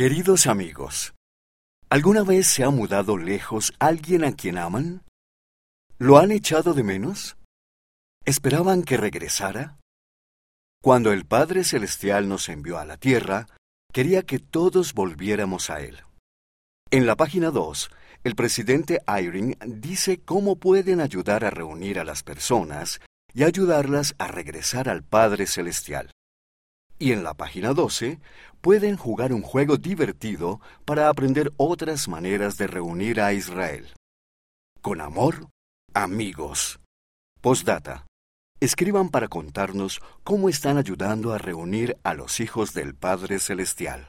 Queridos amigos, ¿alguna vez se ha mudado lejos alguien a quien aman? ¿Lo han echado de menos? ¿Esperaban que regresara? Cuando el Padre Celestial nos envió a la tierra, quería que todos volviéramos a Él. En la página 2, el presidente Eyring dice cómo pueden ayudar a reunir a las personas y ayudarlas a regresar al Padre Celestial. Y en la página 12 pueden jugar un juego divertido para aprender otras maneras de reunir a Israel. Con amor, amigos. Postdata. Escriban para contarnos cómo están ayudando a reunir a los hijos del Padre Celestial.